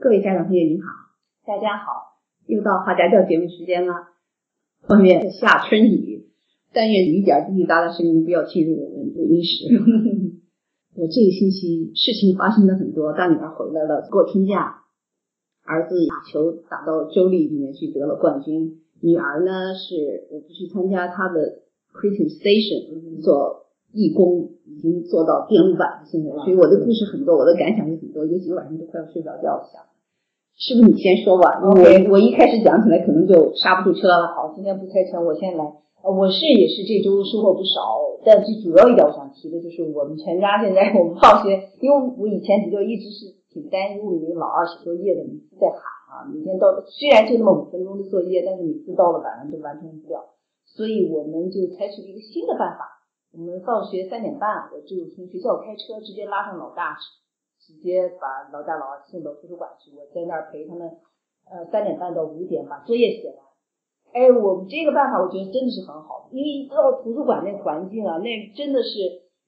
各位家长朋友您好，大家好，又到好家教节目时间了。外面下春雨，但愿雨点滴滴答答声音不要进入我们录音室。我这个星期事情发生的很多，大女儿回来了过春假，儿子打球打到州立里面去得了冠军，女儿呢是我不去参加她的 Creative Station 做义工，已经做到电路板了现在，所以我的故事很多，我的感想也很多，有几个晚上都快要睡不着觉了。是不是你先说吧？我我一开始讲起来可能就刹不住车了。好，今天不猜拳，我先来。呃，我是也是这周收获不少，但最主要一点我想提的就是我们全家现在我们放学，因为我以前比较一直是挺担忧那个老二写作业的，每次在喊啊，每天到虽然就那么五分钟的作业，但是每次到了晚上都完成不了，所以我们就采取了一个新的办法，我们放学三点半，我就从学校开车直接拉上老大。直接把老大老二送到图书馆去，我在那儿陪他们，呃，三点半到五点把作业写完。哎，我们这个办法我觉得真的是很好，因为一到图书馆那环境啊，那真的是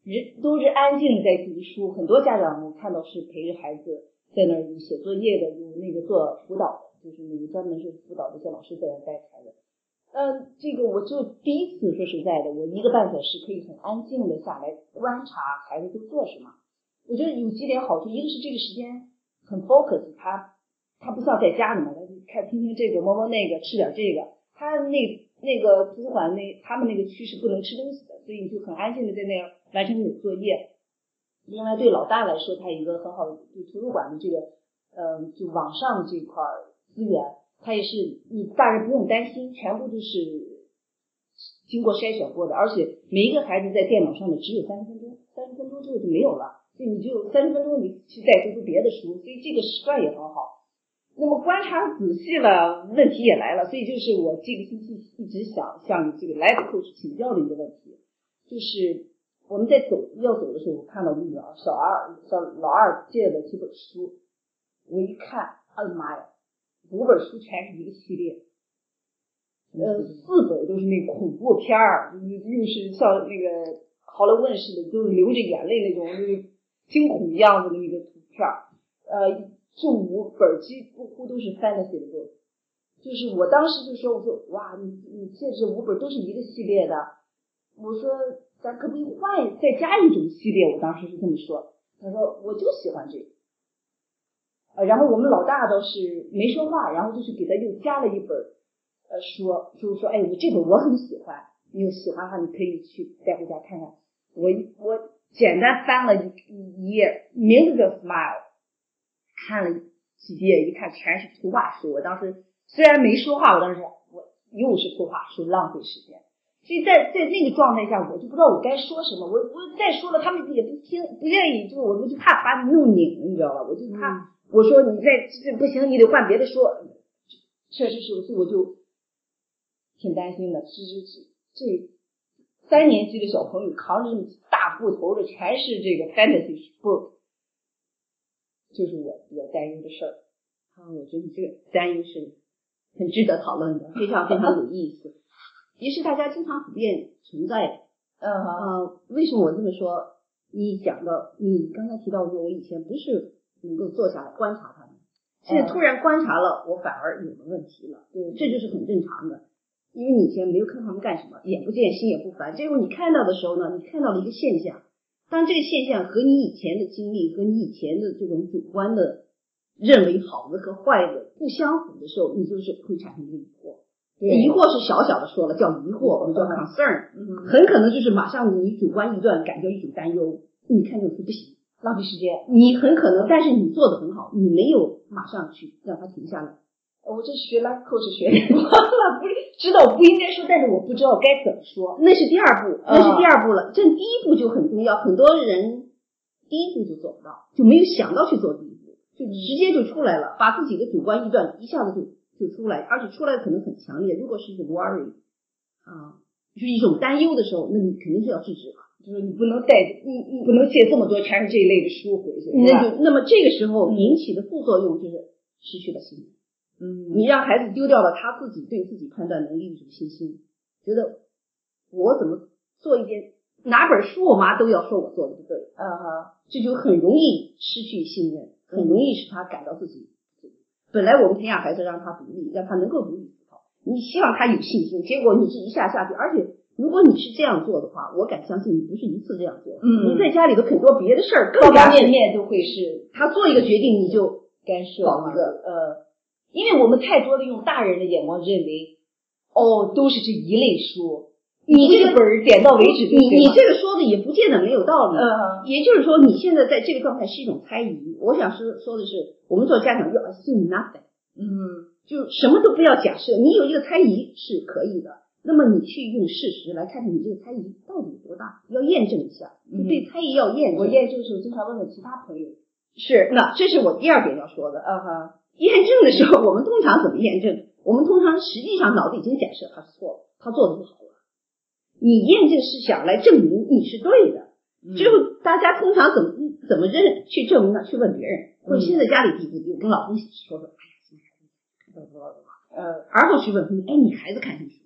人都是安静在读书。很多家长我看到是陪着孩子在那儿写作业的，有那个做辅导的，就是那个专门是辅导这些老师在那儿带孩子。嗯，这个我就第一次说实在的，我一个半小时可以很安静的下来观察孩子都做什么。我觉得有几点好处，一个是这个时间很 focus，他他不像在家里面，他看听听这个摸摸那个吃点这个，他那那个图书馆那他们那个区是不能吃东西的，所以你就很安静的在那儿完成你的作业。另外对老大来说，他有一个很好的就图书馆的这个嗯就网上这块资源，他也是你大人不用担心，全部都是经过筛选过的，而且每一个孩子在电脑上的只有三十分钟，三十分钟之后就没有了。你就三十分钟，你去再读读别的书，所以这个时段也很好。那么观察仔细了，问题也来了。所以就是我这个星期一直想向这个 Life Coach 请教的一个问题，就是我们在走要走的时候，我看到我女儿小二小老二借了几本书，我一看，哎呀妈呀，五本书全是一个系列，呃，四本都是那恐怖片儿，又是像那个好莱坞似的，都是流着眼泪那种，就是。惊恐样子的那个图片儿，呃，这五本几乎都是 fantasy 的就是我当时就说，我说哇，你你这这五本都是一个系列的，我说咱可不可以换再加一种系列？我当时是这么说，他说我就喜欢这个，呃，然后我们老大倒是没说话，然后就是给他又加了一本，呃，说就是说，哎，我这本我很喜欢，你有喜欢的话，你可以去带回家看看，我我。简单翻了一一页，名字叫 Smile，看了几页，一看全是图画书。我当时虽然没说话，我当时我又是图画书，浪费时间。所以在在那个状态下，我就不知道我该说什么。我我再说了，他们也不听，不愿意，就我我就怕把你弄拧，你知道吧？我就怕我说你再这不行，你得换别的说。确实是，所以我就挺担心的。这这这。三年级的小朋友扛着大布头的，全是这个 fantasy book，就是我比较担忧的事儿。啊，我觉得你这个担忧是很值得讨论的，非常非常有意思，也是大家经常普遍存在的。嗯呃，为什么我这么说？你讲到你刚才提到说，我以前不是能够坐下来观察他们，现在突然观察了，我反而有了问题了。对，这就是很正常的。因为你以前没有看他们干什么，眼不见心也不烦。这时候你看到的时候呢，你看到了一个现象。当这个现象和你以前的经历和你以前的这种主观的认为好的和坏的不相符的时候，你就是会产生一个疑惑。疑惑是小小的说了，叫疑惑，我们叫 concern。嗯，很可能就是马上你主观臆断，感觉一种担忧。你看这种书不行，浪费时间。你很可能，但是你做的很好，你没有马上去让它停下来。我这学 life coach 学 的忘了，不知道不应该说，但是我不知道该怎么说，那是第二步，那是第二步了。这第一步就很重要，很多人第一步就做不到，就没有想到去做第一步，就直接就出来了，把自己的主观臆断一下子就就出来，而且出来的可能很强烈。如果是一种 worry 啊，就是一种担忧的时候，那你肯定是要制止了，就是你不能带，你你不能借这么多全是这一类的书回去，那就那么这个时候引起的副作用就是失去了信心。嗯，你让孩子丢掉了他自己对自己判断能力的一种信心，觉得我怎么做一件哪本书，我妈都要说我做的不对，啊哈，这就很容易失去信任，很容易使他感到自己本来我们培养孩子让他独立，让他能够独立思考，你希望他有信心，结果你是一下下去，而且如果你是这样做的话，我敢相信你不是一次这样做，嗯。你在家里头很多别的事儿方方面面都会是他做一个决定你就干涉嘛搞一个呃，因为我们太多的用大人的眼光认为，哦，都是这一类书，你这个本儿点到为止就你。你这个说的也不见得没有道理，嗯也就是说，你现在在这个状态是一种猜疑。我想说说的是，我们做家长要 assume nothing，嗯就什么都不要假设。你有一个猜疑是可以的，那么你去用事实来看看你这个猜疑到底有多大，要验证一下。就对猜疑要验证。我验证的时候经常问问其他朋友。是，那这是我第二点要说的。嗯哼，验证的时候，我们通常怎么验证？我们通常实际上脑子已经假设他是错了，他做的不好了。你验证是想来证明你是对的。嗯之后大家通常怎么怎么认去证明呢？去问别人，或者现在家里嘀咕嘀咕，跟老公说说，哎呀，现在孩子看不懂呃而后去问朋友，哎，你孩子看什么书？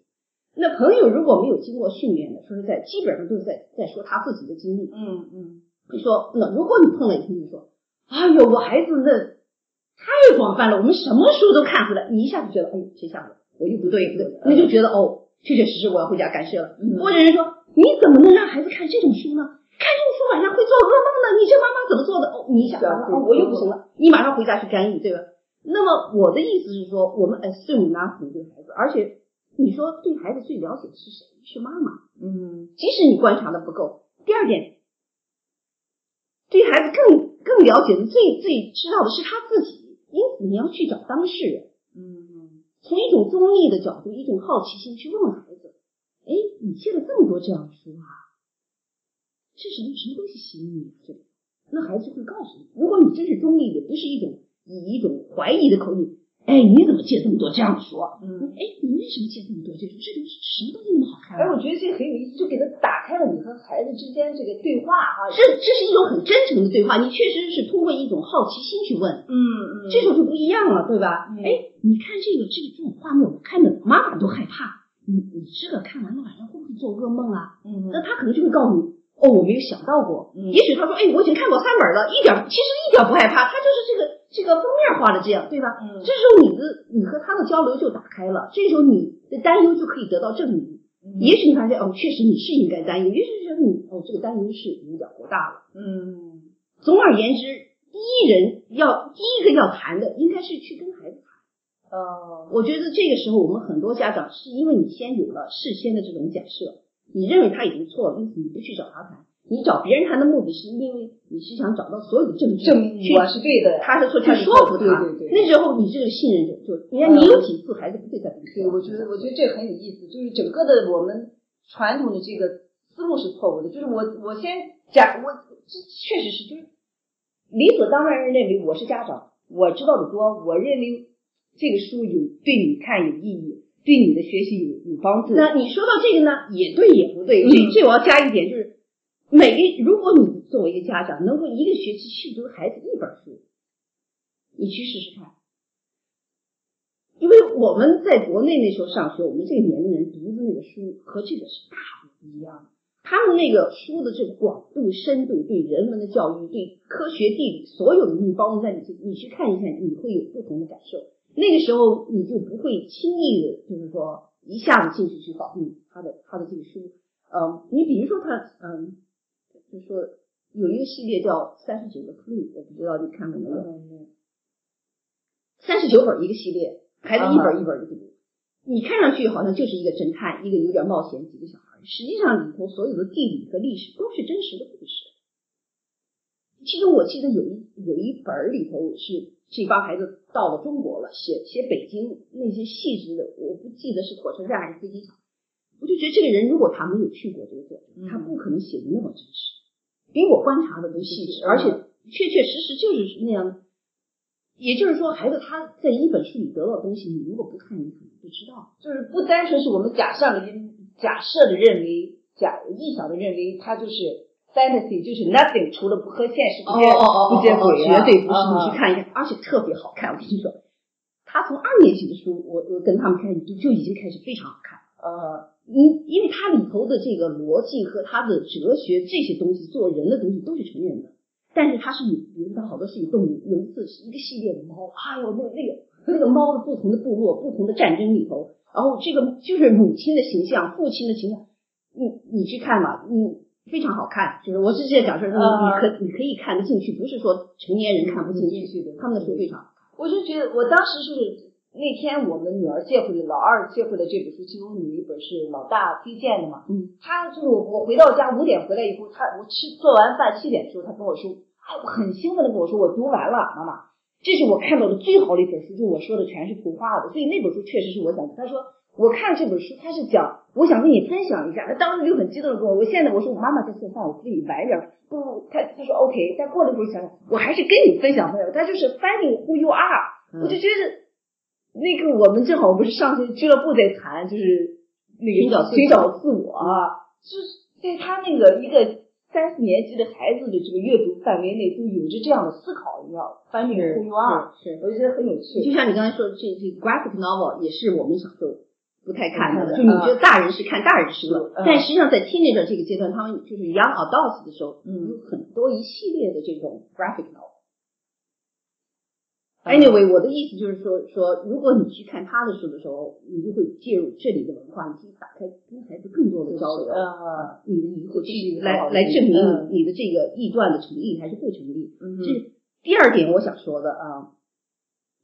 那朋友如果没有经过训练的，说实在，基本上都是在在说他自己的经历。嗯嗯你说，那如果你碰到一个朋友说，哎呦，我孩子那太广泛了，我们什么书都看回来，你一下就觉得，哎，这下子我又不对不对，那就觉得哦，确确实实我要回家干涉了。嗯或者人说，你怎么能让孩子看这种书呢？看这种书晚上会做噩梦的，你这妈妈怎么做的？哦，你想，啊哦，我又不行了，你马上回家去干预，对吧？那么我的意思是说，我们 assume nothing 对孩子，而且你说对孩子最了解的是谁？是妈妈。嗯即使你观察的不够。第二点，对孩子更更了解的、最最知道的是他自己，因此你要去找当事人，嗯从一种中立的角度、一种好奇心去问问孩子：哎，你借了这么多这样的书啊，这是什么什么东西吸引你啊？这里，那孩子就会告诉你。如果你真是中立的，不是一种以一种怀疑的口音，哎，你怎么借这么多这样的书啊？嗯。哎，你为什么借这么多这种？这种什么东西那么好看、哎，啊？我觉得这个很有意思，就给他打开了你和孩子之间这个对话哈。这这是一种很真诚的对话，你确实是通过一种好奇心去问，嗯嗯这时候就不一样了，对吧？嗯哎，你看这个这个这种画面，我看的妈妈都害怕。你你这个看完了晚上会不会做噩梦啊？嗯那他可能就会告诉你，哦，我没有想到过。嗯也许他说，哎，我已经看过三本了，一点其实一点不害怕，他就是这个这个封面画的这样，对吧？嗯这时候你的你和他的交流就打开了，这时候你的担忧就可以得到证明。嗯也许你发现，哦，确实你是应该担忧，也许觉得你哦，这个担忧是有点过大了。嗯总而言之，第一人要第一个要谈的应该是去跟孩子谈。哦我觉得这个时候我们很多家长是因为你先有了事先的这种假设，你认为他已经错了，因此你不去找他谈。你找别人谈的目的是因为你是想找到所有的证据，证我是对的。他是错，去他说服他。对对对那时候你这个信任就就，你看你有几次孩子不会再对，我觉得我觉得这很有意思，就是整个的我们传统的这个思路是错误的，就是我我先假我这确实是就是理所当然认为我是家长，我知道的多，我认为这个书有对你看有意义，对你的学习有有帮助。那你说到这个呢，也对也不对。嗯这这我要加一点，就是每个如果你作为一个家长能够一个学期去读孩子一本书，你去试试看。因为我们在国内那时候上学，我们这个年龄人读的那个书和这个是大不一样。他们那个书的这个广度、深度，对人文的教育、对科学、地理所有的东西包容在你这，你去看一看，你会有不同的感受。那个时候你就不会轻易的，就是说一下子进去去否定他的他的这个书。嗯，你比如说他，嗯，就是说有一个系列叫《三十九个 clue》，我不知道你看过没有？嗯三十九本一个系列，孩子一啊本一本的读。你看上去好像就是一个侦探，一个有点冒险，几个小孩，实际上里头所有的地理和历史都是真实的故事。其中我记得有一有一本儿里头是这帮孩子到了中国了，写写北京那些细致的，我不记得是火车站还是飞机场。我就觉得这个人如果他没有去过这个作者，嗯他不可能写的那么真实，比我观察的都细致，而且确确实实就是那样的。也就是说，孩子他在一本书里得到的东西，你如果不看，你可能不知道。就是不单纯是我们假设的假设的认为假臆想的认为它就是 fantasy，就是 nothing，除了不和现实不接不接轨啊，绝对不是。啊你去看一看，而且特别好看。我跟你说，他从二年级的书，我我跟他们开始就就已经开始非常好看。呃，你因为它里头的这个逻辑和它的哲学这些东西，做人的东西都是成人的。但是它是有，比如说它好多是以动物，有一次是一个系列的猫，哎呦，那那个那个猫的不同的部落、不同的战争里头，然后这个就是母亲的形象、父亲的形象，你你去看嘛，你非常好看。就是我是这样讲说，你你可你可以看得进去，不是说成年人看不进去。他们的书非常。我就觉得，我当时就是那天我们女儿借回来，老二借回来这本书，其中有一本是老大推荐的嘛。嗯，他就是我我回到家五点回来以后，他我吃做完饭七点的时候，他跟我说，哎，我很兴奋的跟我说，我读完了，妈妈。这是我看到的最好的一本书，就我说的全是图画的，所以那本书确实是我想。他说我看这本书，他是讲，我想跟你分享一下。他当时就很激动的跟我，我现在我说我妈妈在做饭，我自己晚一点。不，他他说 OK，但过了一会儿想想，我还是跟你分享分享。他就是 finding who you are，我就觉得那个我们正好不是上次俱乐部在谈，就是那个寻找寻找自我，就是在他那个一个。三四年级的孩子的这个阅读范围内都有着这样的思考，你知道，翻这个书啊，是，我觉得很有趣。就像你刚才说的，这这 graphic novel 也是我们小时候不太看的，就你觉得大人是看大人书的，但实际上在 teenager 这个阶段，他们就是 young adults 的时候，嗯，有很多一系列的这种 graphic novel。Anyway，我的意思就是说，说如果你去看他的书的时候，你就会介入这里的文化，你可以打开跟孩子更多的交流，啊，你的疑惑去来来证明你你的这个臆断的成立还是不成立。这是第二点我想说的啊，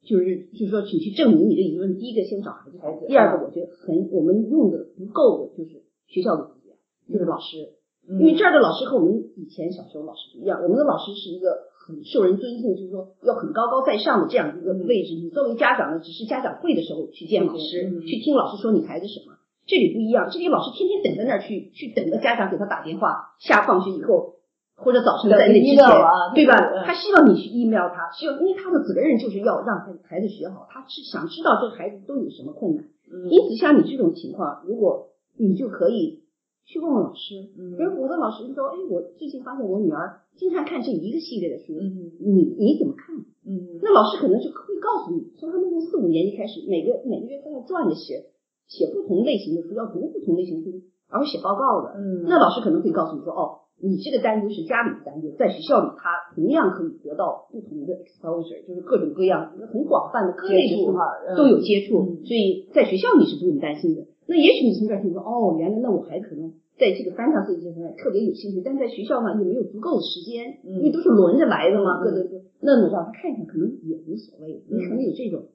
就是就是说，请去证明你的疑问。第一个先找孩子，孩子。第二个我觉得很我们用的不够的就是学校的资源，就是老师，因为这儿的老师和我们以前小时候老师不一样，我们的老师是一个。很受人尊敬，就是说要很高高在上的这样一个位置。你作为家长呢，只是家长会的时候去见老师，去听老师说你孩子什么。这里不一样，这里老师天天等在那儿去，去等着家长给他打电话。下放学以后或者早晨在那之前，对吧？他希望你去 email 他，希望因为他的责任就是要让他孩子学好，他是想知道这个孩子都有什么困难。因此，像你这种情况，如果你就可以。去问问老师，嗯，比如我的老师说，哎，我最近发现我女儿经常看这一个系列的书，嗯，你你怎么看？嗯，那老师可能就会告诉你，从他们从四五年级开始，每个每个月都要转着写写不同类型的书，要读不同类型的书，然后写报告的，嗯，那老师可能会告诉你说，哦，你这个担忧是家里的担忧，在学校里他同样可以得到不同的 exposure，就是各种各样很广泛的各类书都有接触，所以在学校你是不用担心的。那也许你从这儿听说，哦，原来那我还可能在这个翻唱这一阶段特别有兴趣，但在学校呢又没有足够的时间，因为都是轮着来的嘛，各个各，那你让他看一看，可能也无所谓。你可能有这种，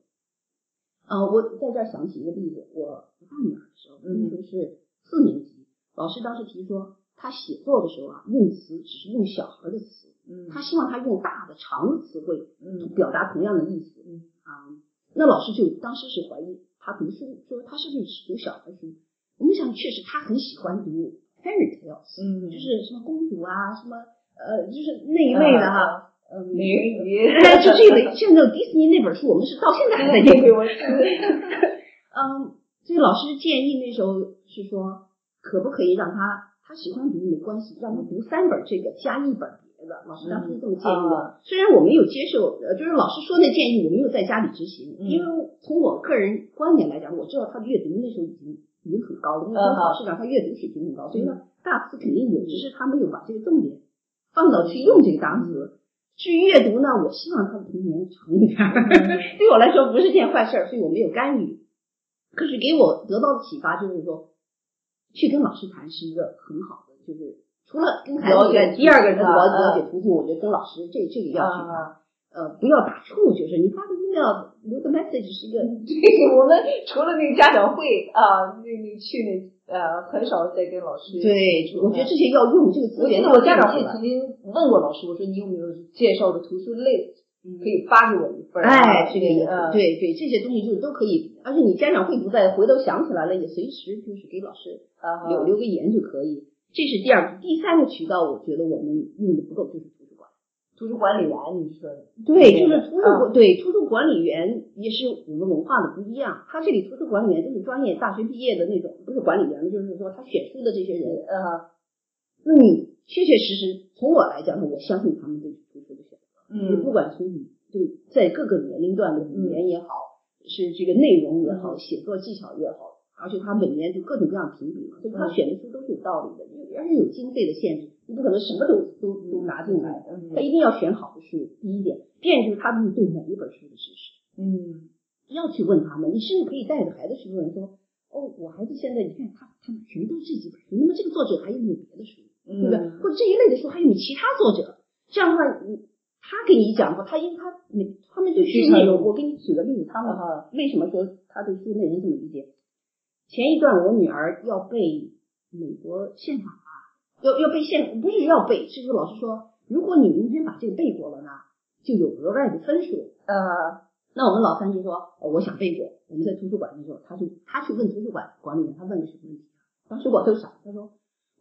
啊，我在这儿想起一个例子，我大女儿的时候，那时候是四年级，老师当时提说，她写作的时候啊，用词只是用小孩的词，嗯，他希望他用大的长的词汇，嗯，表达同样的意思，嗯啊，那老师就当时是怀疑。他读书说他是不是读小孩书？我们想确实他很喜欢读 fairy tales，嗯，就是什么公主啊，什么呃，就是那一类的哈，嗯，美人鱼，就这类。现在迪士尼那本书，我们是到现在还在念。对，我是。嗯，所以老师建议那时候是说，可不可以让他他喜欢读没关系，让他读三本这个加一本。老师当时是这么建议的，虽然我没有接受，呃，就是老师说那建议，我没有在家里执行，因为从我个人观点来讲，我知道他的阅读那时候已经已经很高了，因为从考试上他阅读水平很高，所以呢大词肯定有，只是他没有把这个重点放到去用这个大词。至于阅读呢，我希望他的童年长一点，对我来说不是件坏事，所以我没有干预。可是给我得到的启发就是说，去跟老师谈是一个很好的，就是。除了跟孩子学，第二个人了了解途径，我觉得跟老师这这个要去呃，不要打触，就是你发个 email 留个 message 是一个。对，我们除了那个家长会啊，那你去那呃，很少再跟老师。对，我觉得这些要用这个资源。我家长会曾经问过老师，我说你有没有介绍的图书类，可以发给我一份。哎，这个意思。对对，这些东西就是都可以，而且你家长会不在，回头想起来了也随时就是给老师留留个言就可以。这是第二个，第三个渠道，我觉得我们用的不够，就是图书馆。图书管理员，你说的对，就是图书对图书管理员也是我们文化的不一样。他这里图书管理员都是专业大学毕业的那种，不是管理员，就是说他选书的这些人。呃，那你确确实实从我来讲呢，我相信他们对图书的选择。嗯，不管从你对在各个年龄段的语言也好，是这个内容也好，写作技巧也好。而且他每年就各种各样评比嘛，所以他选的书都是有道理的，因为而且有经费的限制，你不可能什么都都都拿进来，他一定要选好的书。第一点，第二就是他们对每一本书的知识，嗯，要去问他们，你甚至可以带着孩子去问说，哦，我孩子现在你看他他全都是这几本书，那么这个作者还有没有别的书，对不对？或者这一类的书还有没有其他作者？这样的话，你他给你讲过，他因为他每他们对书内容，我给你举个例子，他们为什么说他对书内容这么理解？前一段我女儿要背美国宪法啊，要要背宪，不是要背，是说老师说，如果你明天把这个背过了呢，就有额外的分数。呃，那我们老三就说，我想背过。我们在图书馆的时候，他就他去问图书馆管理员，他问的什么问题？当时我都傻，他说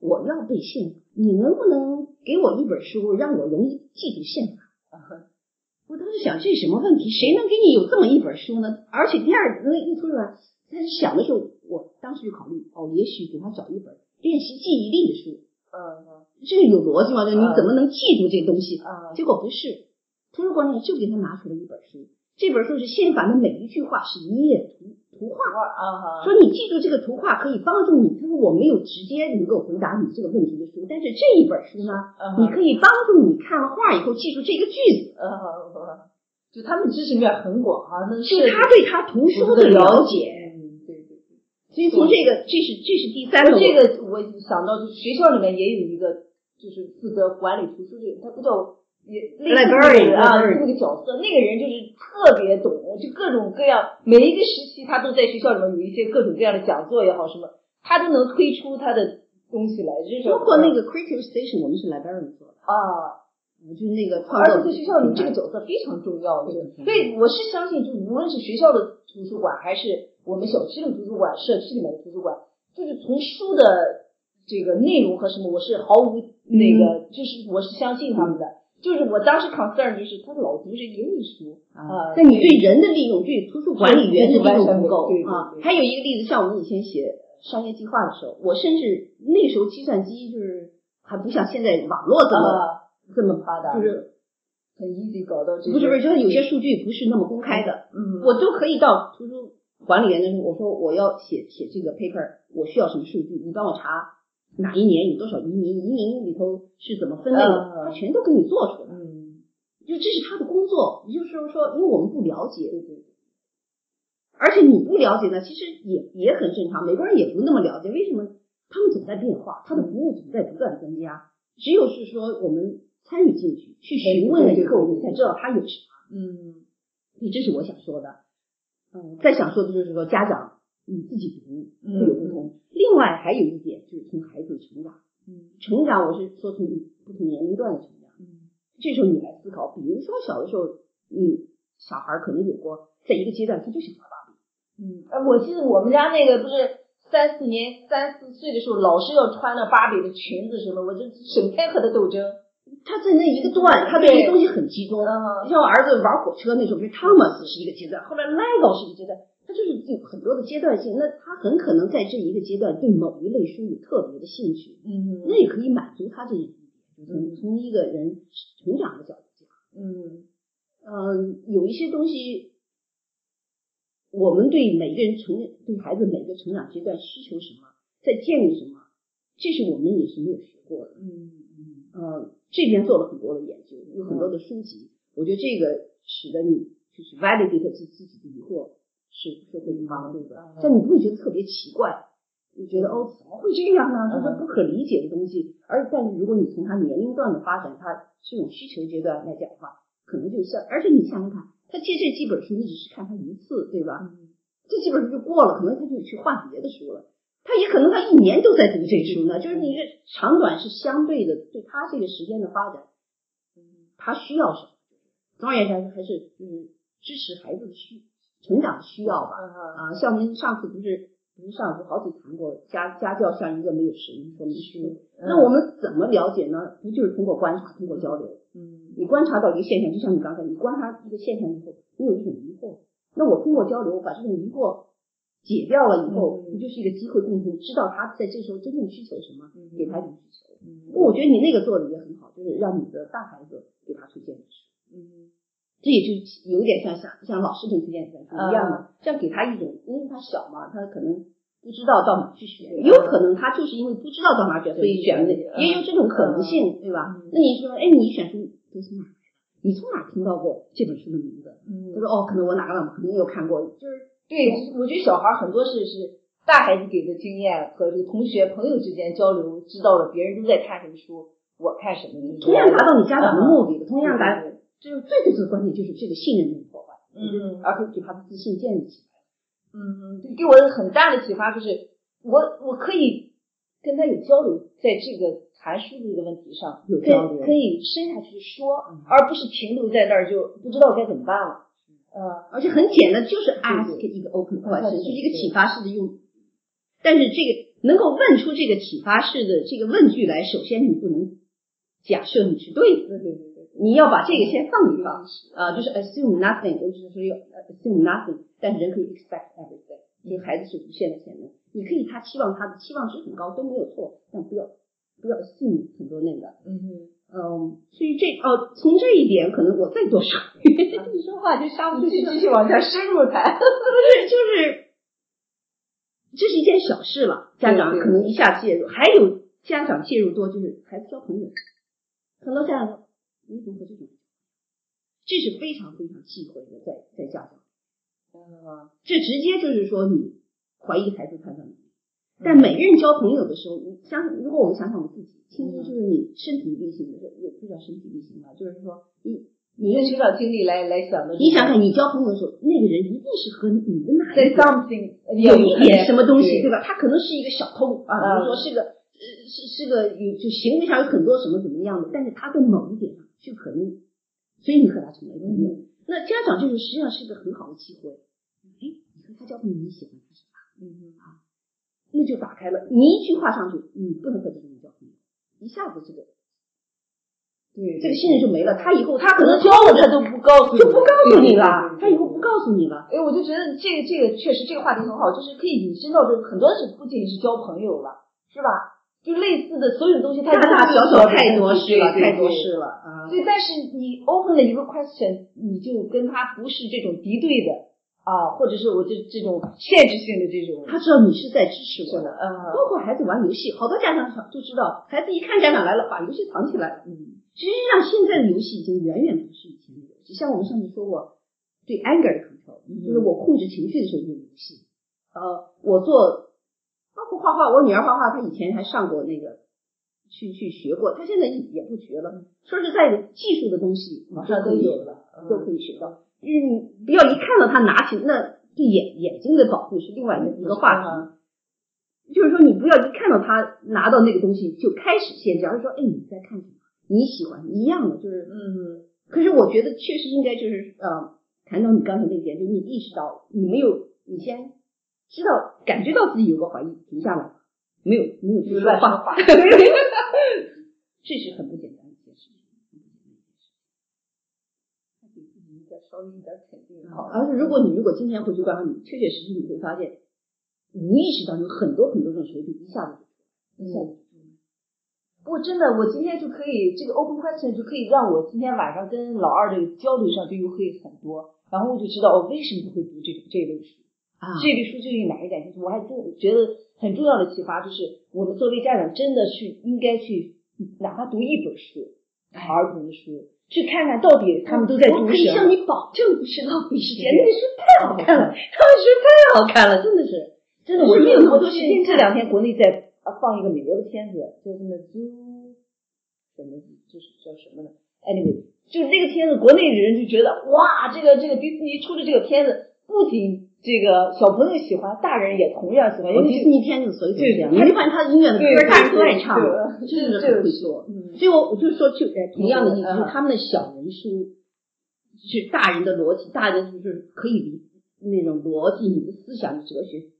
我要背宪法，你能不能给我一本书，让我容易记住宪法？我当时想，这是什么问题？谁能给你有这么一本书呢？而且第二，那一图书馆在想的时候。我当时就考虑，哦，也许给他找一本练习记忆力的书，嗯，这个有逻辑吗？你怎么能记住这个东西？结果不是，图书馆里就给他拿出了一本书，这本书是宪法的每一句话是一页图图画，啊，说你记住这个图画可以帮助你。他说我没有直接能够回答你这个问题的书，但是这一本书呢，你可以帮助你看了画以后记住这个句子。就他们知识面很广啊，那是他对他图书的了解。所以从这个，这是这是第三个。这个我想到，就是学校里面也有一个，就是负责管理图书这个，他不叫也类似于啊那个角色，那个人就是特别懂，就各种各样，每一个时期他都在学校里面有一些各种各样的讲座也好什么，他都能推出他的东西来。就是包括那个 Creative Station，我们是 librarian 做的啊，就是那个，而且在学校里这个角色非常重要。对，所以我是相信，就无论是学校的图书馆还是。我们小区的图书馆，社区里面的图书馆，就是从书的这个内容和什么，我是毫无那个，就是我是相信他们的。就是我当时 concern 就是他老读这一类书啊，但你对人的利用，对图书管理员的利用不够啊。还有一个例子，像我们以前写商业计划的时候，我甚至那时候计算机就是还不像现在网络这么这么发达，就是很 easy 搞到这。不是不是，就是有些数据不是那么公开的，嗯，我都可以到图书。管理员的时候，我说我要写写这个 paper，我需要什么数据？你帮我查哪一年有多少移民，移民里头是怎么分类的，他全都给你做出来。嗯，就这是他的工作。也就是说，因为我们不了解，对对。而且你不了解呢，其实也也很正常。美国人也不那么了解，为什么？他们总在变化，他的服务总在不断增加。只有是说我们参与进去，去询问了以后，我们才知道他有什么。嗯，所以这是我想说的。嗯，再想说的就是说，家长你自己读会有不同。另外还有一点就是从孩子的成长，嗯，成长我是说从不同年龄段的成长，嗯，这时候你来思考，比如说小的时候，你小孩可能有过在一个阶段他就想玩芭比，嗯，哎，我记得我们家那个不是三四年三四岁的时候，老是要穿着芭比的裙子什么，我就整天和他斗争。他在那一个段，他对这些东西很集中。你像我儿子玩火车那时候，是汤马斯是一个阶段，后来 Lego 是一个阶段，他就是有很多的阶段性。那他很可能在这一个阶段对某一类书有特别的兴趣，嗯，那也可以满足他这一点。从从一个人成长的角度讲，嗯嗯，有一些东西，我们对每个人成对孩子每个成长阶段需求什么，在建立什么，这是我们也是没有学过的，嗯嗯呃。这边做了很多的研究，有很多的书籍，我觉得这个使得你就是 validate 自自己的疑惑是是会有帮助的，但你不会觉得特别奇怪，你觉得哦怎么会这样呢？就是不可理解的东西。而但是如果你从他年龄段的发展，他这种需求阶段来讲的话，可能就像，而且你想想看，他借这几本书，你只是看他一次，对吧？这几本书就过了，可能他就去换别的书了。他也可能他一年都在读这书呢，就是你这长短是相对的，对他这个时间的发展，他需要什么？总而言之，还是就是支持孩子的需成长需要吧。啊，像我们上次不是不是上次好几谈过，家家教像一个没有使用说明书。那我们怎么了解呢？不就是通过观察，通过交流？嗯，你观察到一个现象，就像你刚才你观察一个现象以后，你有一种疑惑，那我通过交流把这种疑惑。解掉了以后，不就是一个机会，共同知道他在这时候真正需求什么，给他一种需求。那我觉得你那个做的也很好，就是让你的大孩子给他推荐书。嗯，这也就有点像像像老师给推荐书一样的，这样给他一种，因为他小嘛，他可能不知道到哪去学，也有可能他就是因为不知道到哪选，所以选了那，也有这种可能性，对吧？那你说，哎，你选书都是哪？你从哪听到过这本书的名字？嗯。他说哦，可能我哪个可能有看过，就是对，我觉得小孩儿很多事是大孩子给的经验和这个同学朋友之间交流，知道了别人都在看什么书，我看什么，同样达到你家长的目的，同样达，就是最最最关键就是这个信任没有破坏，嗯而可以给他的自信建立起来。嗯，对，给我很大的启发就是，我我可以跟他有交流，在这个谈书的这个问题上有交流可以深下去说，嗯而不是停留在那儿就不知道该怎么办了。呃，而且很简单，就是 ask 一个 open 嗯 question，就是一个启发式的用。但是这个能够问出这个启发式的这个问句来，首先你不能假设你是对的，对对对对，你要把这个先放一放啊、就是 assume nothing，我就是说要 assume nothing，但是人可以 expect everything，就是孩子是无限的潜能，你可以他期望他的期望值很高都没有错，但不要不要 assume 很多那个，嗯哼。嗯，所以这哦，从这一点可能我再多说，你说话就上不住气了继续往下深入谈。不是，就是这是一件小事了，家长可能一下介入，还有家长介入多，就是孩子交朋友，很多家长说你怎么和这种人，这是非常非常忌讳的，在在家长，嗯这直接就是说你怀疑孩子判断能力。但每个人交朋友的时候，你想，如果我们想想我们自己，其实就是你身体力行的，也不叫身体力行吧，就是说你你用用成长经历来来想的。你想想，你交朋友的时候，那个人一定是和你的哪在一个有一点什么东西，对对吧？他可能是一个小偷啊，嗯比如说是个呃是是个有就行为上有很多什么怎么样的，但是他在某一点上就可能，所以你和他成为朋友。嗯那家长就是实际上是一个很好的机会，哎，你和他交朋友，你喜欢他什么？嗯那就打开了，你一句话上去，你不能和这种人交朋友，一下子这个对这个信任就没了。他以后他可能交了他都不告诉，就不告诉你了，他以后不告诉你了。哎，我就觉得这个这个确实这个话题很好，就是可以引申到这个很多是不仅仅是交朋友了，是吧？就类似的所有东西，它大大小小太多事了，太多事了啊！对，但是你 open 了一个 question，你就跟他不是这种敌对的啊，或者是我这这种限制性的这种，他知道你是在支持我的，嗯包括孩子玩游戏，好多家长都知道，孩子一看家长来了，把游戏藏起来了。嗯实际上，现在的游戏已经远远不是以前的游戏。像我们上次说过，对 anger 的 control，、嗯就是我控制情绪的时候用游戏。呃，我做包括画画，我女儿画画，她以前还上过那个去去学过，她现在也不学了。说实在的，技术的东西网上都有了，都可以学到。嗯，不要一看到他拿起，那对眼眼睛的保护是另外一个话题。就是说，你不要一看到他拿到那个东西就开始限制，而是说，哎，你在看什么？你喜欢一样的，就是嗯可是我觉得确实应该就是呃，谈到你刚才那一点，就是你意识到你没有，你先知道感觉到自己有个怀疑，停下来，没有没有去说乱说话，话这是很不简单的一件事情。给稍微一点肯定好，而且如果你如果今天回去观察你，确确实实你会发现，无意识当中很多很多种时候就一下子就出来，一下子就出来。不过真的，我今天就可以这个 open question 就可以让我今天晚上跟老二的交流上就又会很多，然后我就知道我为什么会读这种这类书。啊这类书究竟哪一点？我还真觉得很重要的启发就是，我们作为家长真的去应该去，哪怕读一本书，儿童的书，去看看到底他们都在读什么我可以。向你保证不是浪费时间，那个书太好看了，他们书太好看了，真的是，真的，我是没有那么多时这间这两天国内在啊放一个美国的片子，叫什么 Zoo 什么，就是叫什么呢？Anyway，就是这个片子，国内的人就觉得哇，这个这个迪士尼出的这个片子，不仅这个小朋友喜欢，大人也同样喜欢，我尤其迪士尼片子所以就是这样，对你会发现他的音乐的歌，大人都爱唱，对真的这个会做。嗯所以我我就说，就呃同样的意思，嗯就是他们的小人书，是大人的逻辑，大人就是可以理那种逻辑，你的思想、哲学，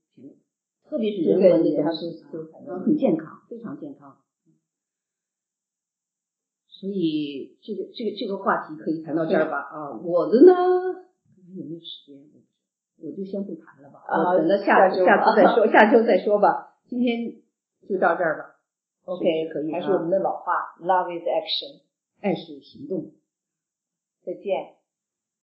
特别是人文的东西，嗯很健康，非常健康。所以这个这个这个话题可以谈到这儿吧？啊，我的呢，有没有时间？我就先不谈了吧，啊我等到下下次再说，下周再说吧。今天就到这儿吧。OK，可以啊还是我们的老话，Love is action。爱是行动。再见。